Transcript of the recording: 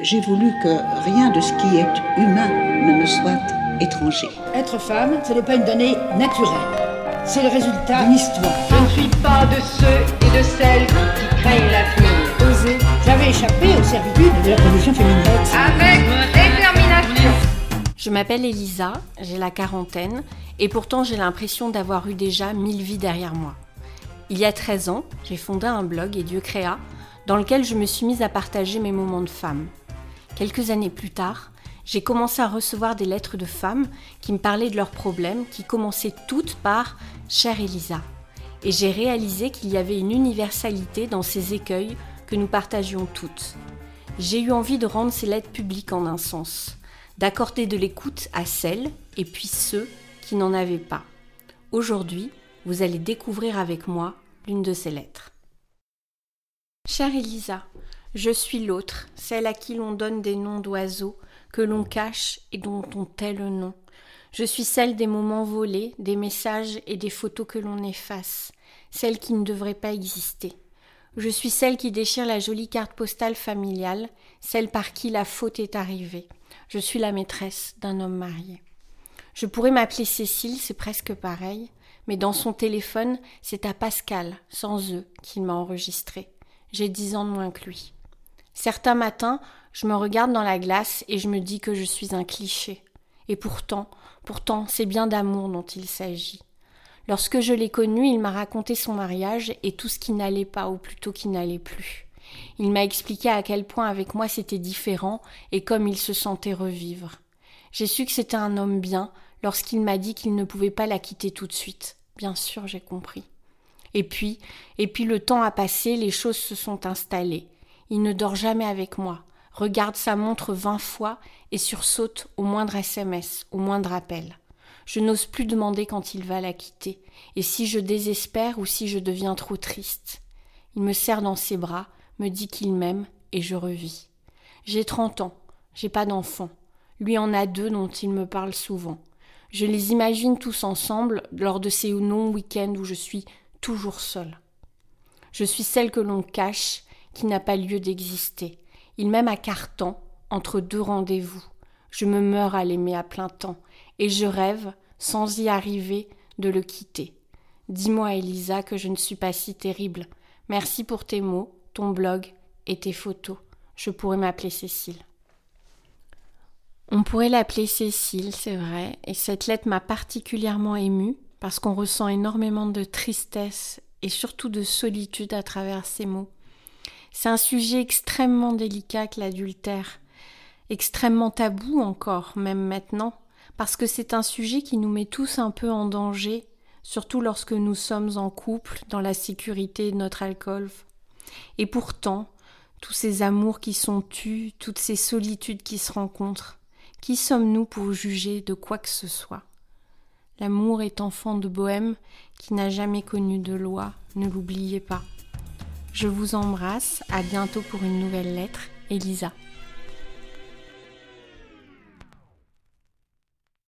J'ai voulu que rien de ce qui est humain ne me soit étranger. Être femme, ce n'est pas une donnée naturelle. C'est le résultat d'une histoire. Je ne suis pas de ceux et de celles qui craignent l'avenir. Oser. J'avais échappé aux servitudes de la condition féminine. Avec détermination. Je m'appelle Elisa, j'ai la quarantaine, et pourtant j'ai l'impression d'avoir eu déjà mille vies derrière moi. Il y a 13 ans, j'ai fondé un blog et Dieu créa, dans lequel je me suis mise à partager mes moments de femme. Quelques années plus tard, j'ai commencé à recevoir des lettres de femmes qui me parlaient de leurs problèmes, qui commençaient toutes par Chère Elisa. Et j'ai réalisé qu'il y avait une universalité dans ces écueils que nous partagions toutes. J'ai eu envie de rendre ces lettres publiques en un sens, d'accorder de l'écoute à celles et puis ceux qui n'en avaient pas. Aujourd'hui, vous allez découvrir avec moi l'une de ces lettres. Chère Elisa, je suis l'autre, celle à qui l'on donne des noms d'oiseaux, que l'on cache et dont on tait le nom. Je suis celle des moments volés, des messages et des photos que l'on efface, celle qui ne devrait pas exister. Je suis celle qui déchire la jolie carte postale familiale, celle par qui la faute est arrivée. Je suis la maîtresse d'un homme marié. Je pourrais m'appeler Cécile, c'est presque pareil, mais dans son téléphone, c'est à Pascal, sans eux, qu'il m'a enregistré. J'ai dix ans de moins que lui. Certains matins, je me regarde dans la glace et je me dis que je suis un cliché. Et pourtant, pourtant, c'est bien d'amour dont il s'agit. Lorsque je l'ai connu, il m'a raconté son mariage et tout ce qui n'allait pas, ou plutôt qui n'allait plus. Il m'a expliqué à quel point avec moi c'était différent et comme il se sentait revivre. J'ai su que c'était un homme bien lorsqu'il m'a dit qu'il ne pouvait pas la quitter tout de suite. Bien sûr, j'ai compris. Et puis, et puis le temps a passé, les choses se sont installées. Il ne dort jamais avec moi, regarde sa montre vingt fois et sursaute au moindre SMS, au moindre appel. Je n'ose plus demander quand il va la quitter, et si je désespère ou si je deviens trop triste? Il me serre dans ses bras, me dit qu'il m'aime, et je revis. J'ai trente ans, j'ai pas d'enfant. Lui en a deux dont il me parle souvent. Je les imagine tous ensemble lors de ces longs week-ends où je suis toujours seule. Je suis celle que l'on cache qui n'a pas lieu d'exister. Il m'aime à carton, entre deux rendez-vous. Je me meurs à l'aimer à plein temps, et je rêve, sans y arriver, de le quitter. Dis-moi, Elisa, que je ne suis pas si terrible. Merci pour tes mots, ton blog et tes photos. Je pourrais m'appeler Cécile. On pourrait l'appeler Cécile, c'est vrai, et cette lettre m'a particulièrement émue parce qu'on ressent énormément de tristesse et surtout de solitude à travers ces mots. C'est un sujet extrêmement délicat que l'adultère, extrêmement tabou encore, même maintenant, parce que c'est un sujet qui nous met tous un peu en danger, surtout lorsque nous sommes en couple, dans la sécurité de notre alcool. Et pourtant, tous ces amours qui sont tus, toutes ces solitudes qui se rencontrent, qui sommes-nous pour juger de quoi que ce soit? L'amour est enfant de bohème qui n'a jamais connu de loi, ne l'oubliez pas. Je vous embrasse, à bientôt pour une nouvelle lettre, Elisa.